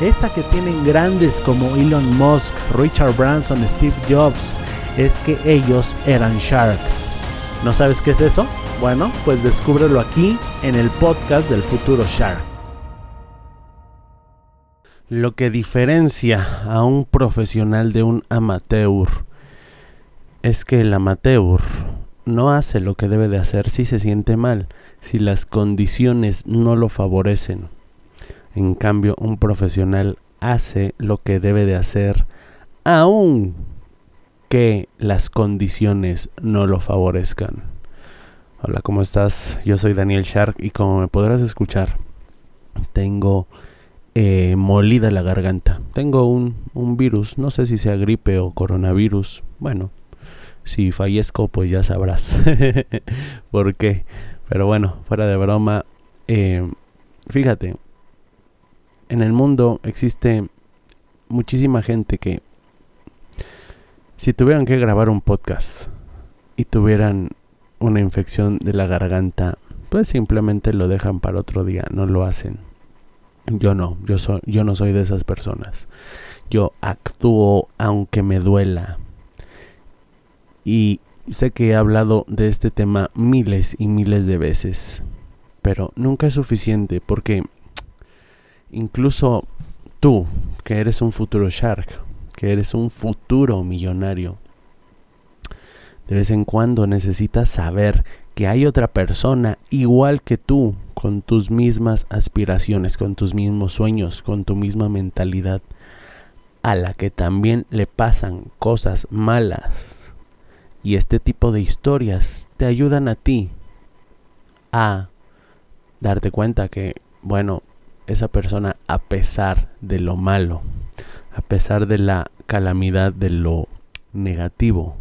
esa que tienen grandes como Elon Musk, Richard Branson, Steve Jobs, es que ellos eran sharks. ¿No sabes qué es eso? Bueno, pues descúbrelo aquí en el podcast del futuro Shark. Lo que diferencia a un profesional de un amateur es que el amateur no hace lo que debe de hacer si se siente mal, si las condiciones no lo favorecen. En cambio, un profesional hace lo que debe de hacer aun que las condiciones no lo favorezcan. Hola, ¿cómo estás? Yo soy Daniel Shark y como me podrás escuchar, tengo eh, molida la garganta. Tengo un, un virus, no sé si sea gripe o coronavirus. Bueno, si fallezco, pues ya sabrás por qué. Pero bueno, fuera de broma, eh, fíjate, en el mundo existe muchísima gente que si tuvieran que grabar un podcast y tuvieran una infección de la garganta, pues simplemente lo dejan para otro día, no lo hacen. Yo no, yo soy yo no soy de esas personas. Yo actúo aunque me duela. Y sé que he hablado de este tema miles y miles de veces, pero nunca es suficiente porque incluso tú, que eres un futuro shark, que eres un futuro millonario, de vez en cuando necesitas saber que hay otra persona igual que tú, con tus mismas aspiraciones, con tus mismos sueños, con tu misma mentalidad, a la que también le pasan cosas malas. Y este tipo de historias te ayudan a ti a darte cuenta que, bueno, esa persona a pesar de lo malo, a pesar de la calamidad, de lo negativo,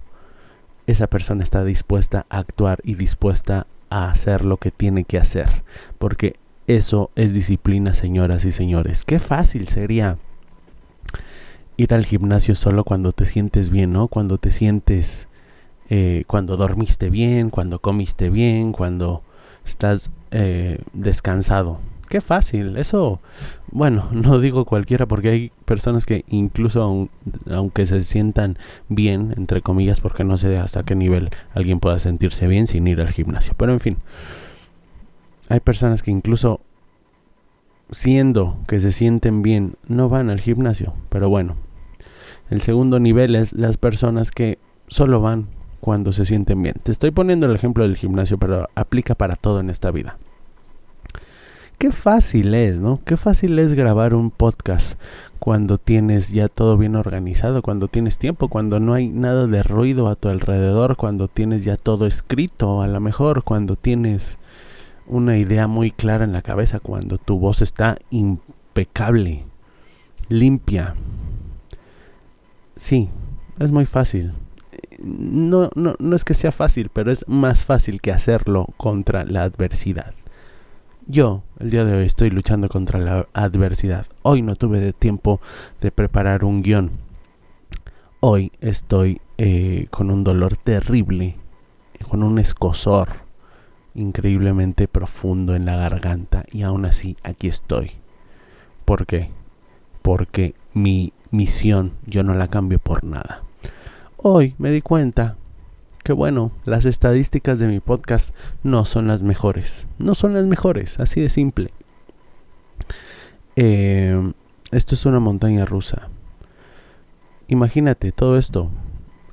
esa persona está dispuesta a actuar y dispuesta a hacer lo que tiene que hacer. Porque eso es disciplina, señoras y señores. Qué fácil sería ir al gimnasio solo cuando te sientes bien, ¿no? Cuando te sientes, eh, cuando dormiste bien, cuando comiste bien, cuando estás eh, descansado. Qué fácil, eso, bueno, no digo cualquiera porque hay personas que incluso aunque se sientan bien, entre comillas, porque no sé hasta qué nivel alguien pueda sentirse bien sin ir al gimnasio, pero en fin, hay personas que incluso siendo que se sienten bien, no van al gimnasio, pero bueno, el segundo nivel es las personas que solo van cuando se sienten bien. Te estoy poniendo el ejemplo del gimnasio, pero aplica para todo en esta vida qué fácil es, ¿no? Qué fácil es grabar un podcast cuando tienes ya todo bien organizado, cuando tienes tiempo, cuando no hay nada de ruido a tu alrededor, cuando tienes ya todo escrito, a lo mejor cuando tienes una idea muy clara en la cabeza, cuando tu voz está impecable, limpia. Sí, es muy fácil. No, no, no es que sea fácil, pero es más fácil que hacerlo contra la adversidad. Yo, el día de hoy, estoy luchando contra la adversidad. Hoy no tuve tiempo de preparar un guion. Hoy estoy eh, con un dolor terrible, con un escosor increíblemente profundo en la garganta y aún así aquí estoy. ¿Por qué? Porque mi misión yo no la cambio por nada. Hoy me di cuenta bueno, las estadísticas de mi podcast no son las mejores. No son las mejores, así de simple. Eh, esto es una montaña rusa. imagínate todo esto.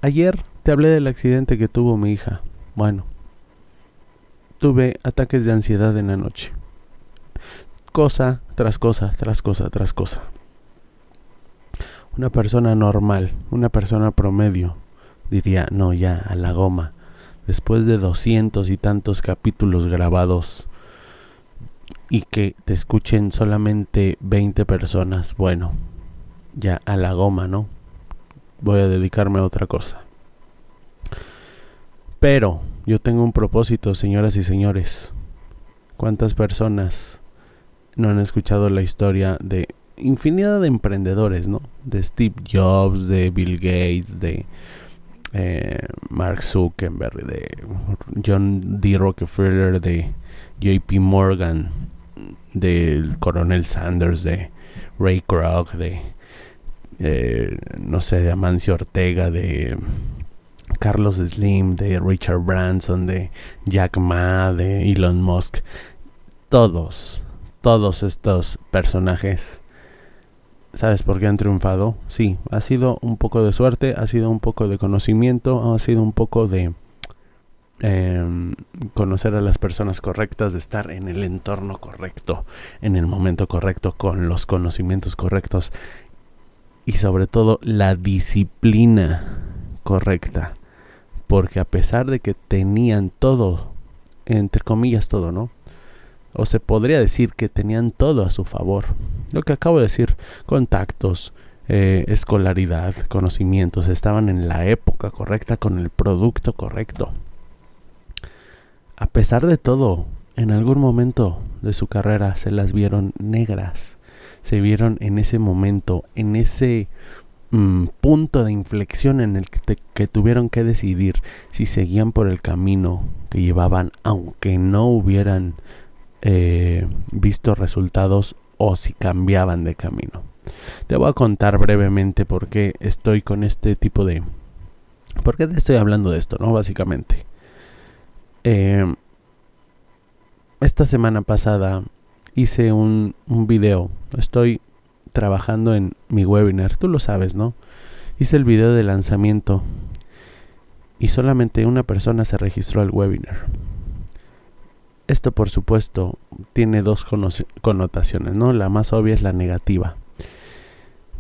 Ayer te hablé del accidente que tuvo mi hija. Bueno, tuve ataques de ansiedad en la noche. Cosa tras cosa, tras cosa, tras cosa. Una persona normal, una persona promedio, diría, no, ya, a la goma. Después de doscientos y tantos capítulos grabados y que te escuchen solamente 20 personas, bueno, ya a la goma, ¿no? Voy a dedicarme a otra cosa. Pero yo tengo un propósito, señoras y señores. ¿Cuántas personas no han escuchado la historia de infinidad de emprendedores, ¿no? De Steve Jobs, de Bill Gates, de eh, Mark Zuckerberg, de John D. Rockefeller, de JP Morgan, del Coronel Sanders, de Ray Kroc, de eh, no sé, de Amancio Ortega, de Carlos Slim, de Richard Branson, de Jack Ma, de Elon Musk. Todos, todos estos personajes. ¿Sabes por qué han triunfado? Sí, ha sido un poco de suerte, ha sido un poco de conocimiento, ha sido un poco de em, conocer a las personas correctas, de estar en el entorno correcto, en el momento correcto, con los conocimientos correctos y sobre todo la disciplina correcta porque a pesar de que tenían todo, entre comillas todo, ¿no? O se podría decir que tenían todo a su favor. Lo que acabo de decir, contactos, eh, escolaridad, conocimientos, estaban en la época correcta, con el producto correcto. A pesar de todo, en algún momento de su carrera se las vieron negras. Se vieron en ese momento, en ese Mm, punto de inflexión en el que, tuvieron que decidir si seguían por el camino que llevaban, aunque no hubieran eh, visto resultados o si cambiaban de camino. Te voy a contar brevemente por qué estoy con este tipo de... ¿Por qué te estoy hablando de esto, no? Básicamente. Eh, esta semana pasada hice un, un video. Estoy trabajando en mi webinar, tú lo sabes, ¿no? Hice el video de lanzamiento y solamente una persona se registró al webinar. Esto por supuesto tiene dos connotaciones, ¿no? La más obvia es la negativa.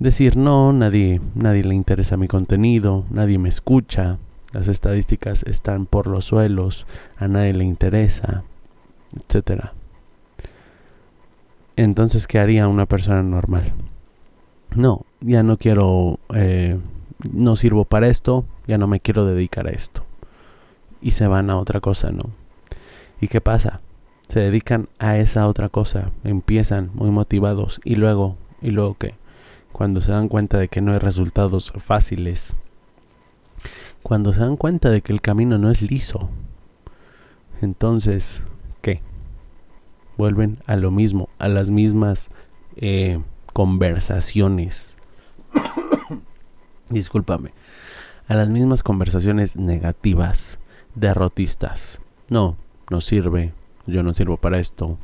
Decir no, nadie, nadie le interesa mi contenido, nadie me escucha, las estadísticas están por los suelos, a nadie le interesa, etcétera entonces ¿qué haría una persona normal? No, ya no quiero, eh, no sirvo para esto, ya no me quiero dedicar a esto. Y se van a otra cosa, ¿no? ¿Y qué pasa? Se dedican a esa otra cosa, empiezan muy motivados y luego, ¿y luego qué? Cuando se dan cuenta de que no hay resultados fáciles, cuando se dan cuenta de que el camino no es liso, entonces, ¿qué? vuelven a lo mismo, a las mismas eh, conversaciones. Discúlpame. A las mismas conversaciones negativas, derrotistas. No, no sirve. Yo no sirvo para esto.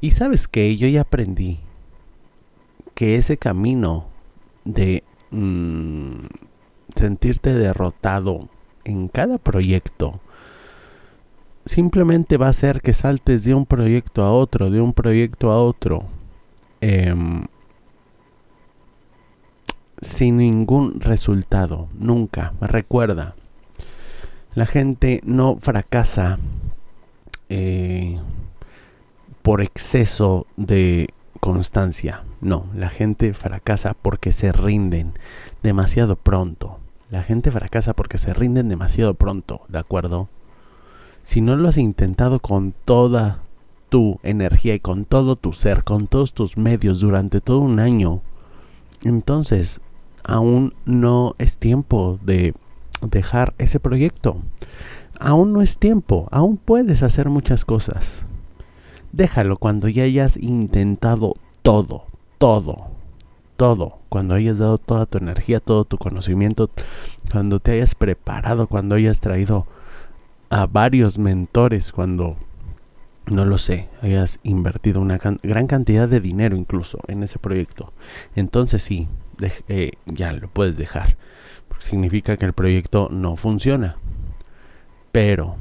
Y sabes que yo ya aprendí que ese camino de mm, sentirte derrotado en cada proyecto simplemente va a ser que saltes de un proyecto a otro, de un proyecto a otro, em, sin ningún resultado, nunca. Recuerda, la gente no fracasa eh, por exceso de constancia, no, la gente fracasa porque se rinden demasiado pronto. La gente fracasa porque se rinden demasiado pronto, ¿de acuerdo? si no lo has intentado con toda tu energía y con todo tu ser, con todos tus medios durante todo un año, entonces aún no es tiempo de dejar ese proyecto. Aún no es tiempo, aún puedes hacer muchas cosas. Déjalo cuando ya hayas intentado todo, todo, todo, cuando hayas dado toda tu energía, todo tu conocimiento, cuando te hayas preparado, cuando hayas traído a varios mentores cuando no lo sé, hayas invertido una gran cantidad de dinero incluso en ese proyecto. Entonces sí, eh, ya lo puedes dejar. Significa que el proyecto no funciona. Pero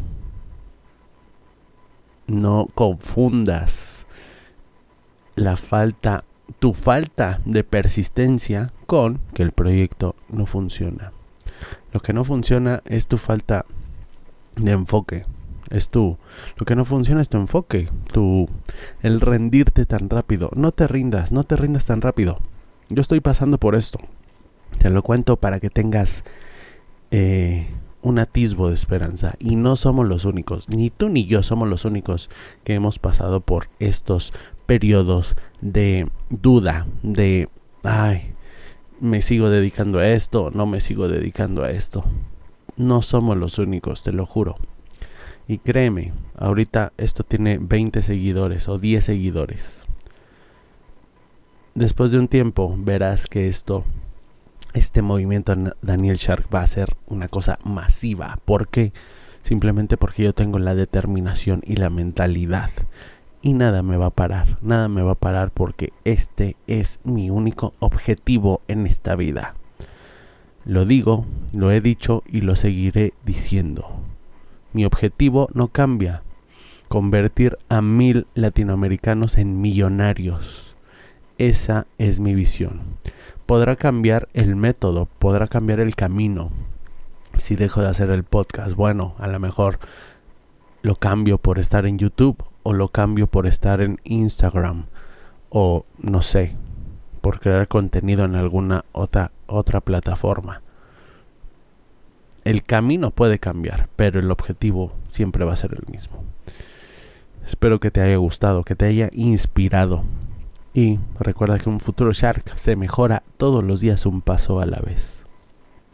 no confundas la falta, tu falta de persistencia con que el proyecto no funciona. Lo que no funciona es tu falta de enfoque. Es tú. Lo que no funciona es tu enfoque. Tu el rendirte tan rápido. No te rindas, no te rindas tan rápido. Yo estoy pasando por esto. Te lo cuento para que tengas eh, un atisbo de esperanza. Y no somos los únicos. Ni tú ni yo somos los únicos que hemos pasado por estos periodos de duda. De, ay, me sigo dedicando a esto, no me sigo dedicando a esto. No somos los únicos, te lo juro. Y créeme, ahorita esto tiene 20 seguidores o 10 seguidores. Después de un tiempo verás que esto, este movimiento Daniel Shark va a ser una cosa masiva. ¿Por qué? Simplemente porque yo tengo la determinación y la mentalidad. Y nada me va a parar, nada me va a parar porque este es mi único objetivo en esta vida. Lo digo, lo he dicho y lo seguiré diciendo. Mi objetivo no cambia. Convertir a mil latinoamericanos en millonarios. Esa es mi visión. Podrá cambiar el método, podrá cambiar el camino. Si dejo de hacer el podcast, bueno, a lo mejor lo cambio por estar en YouTube o lo cambio por estar en Instagram o no sé, por crear contenido en alguna otra otra plataforma el camino puede cambiar, pero el objetivo siempre va a ser el mismo. Espero que te haya gustado, que te haya inspirado. Y recuerda que un futuro Shark se mejora todos los días un paso a la vez.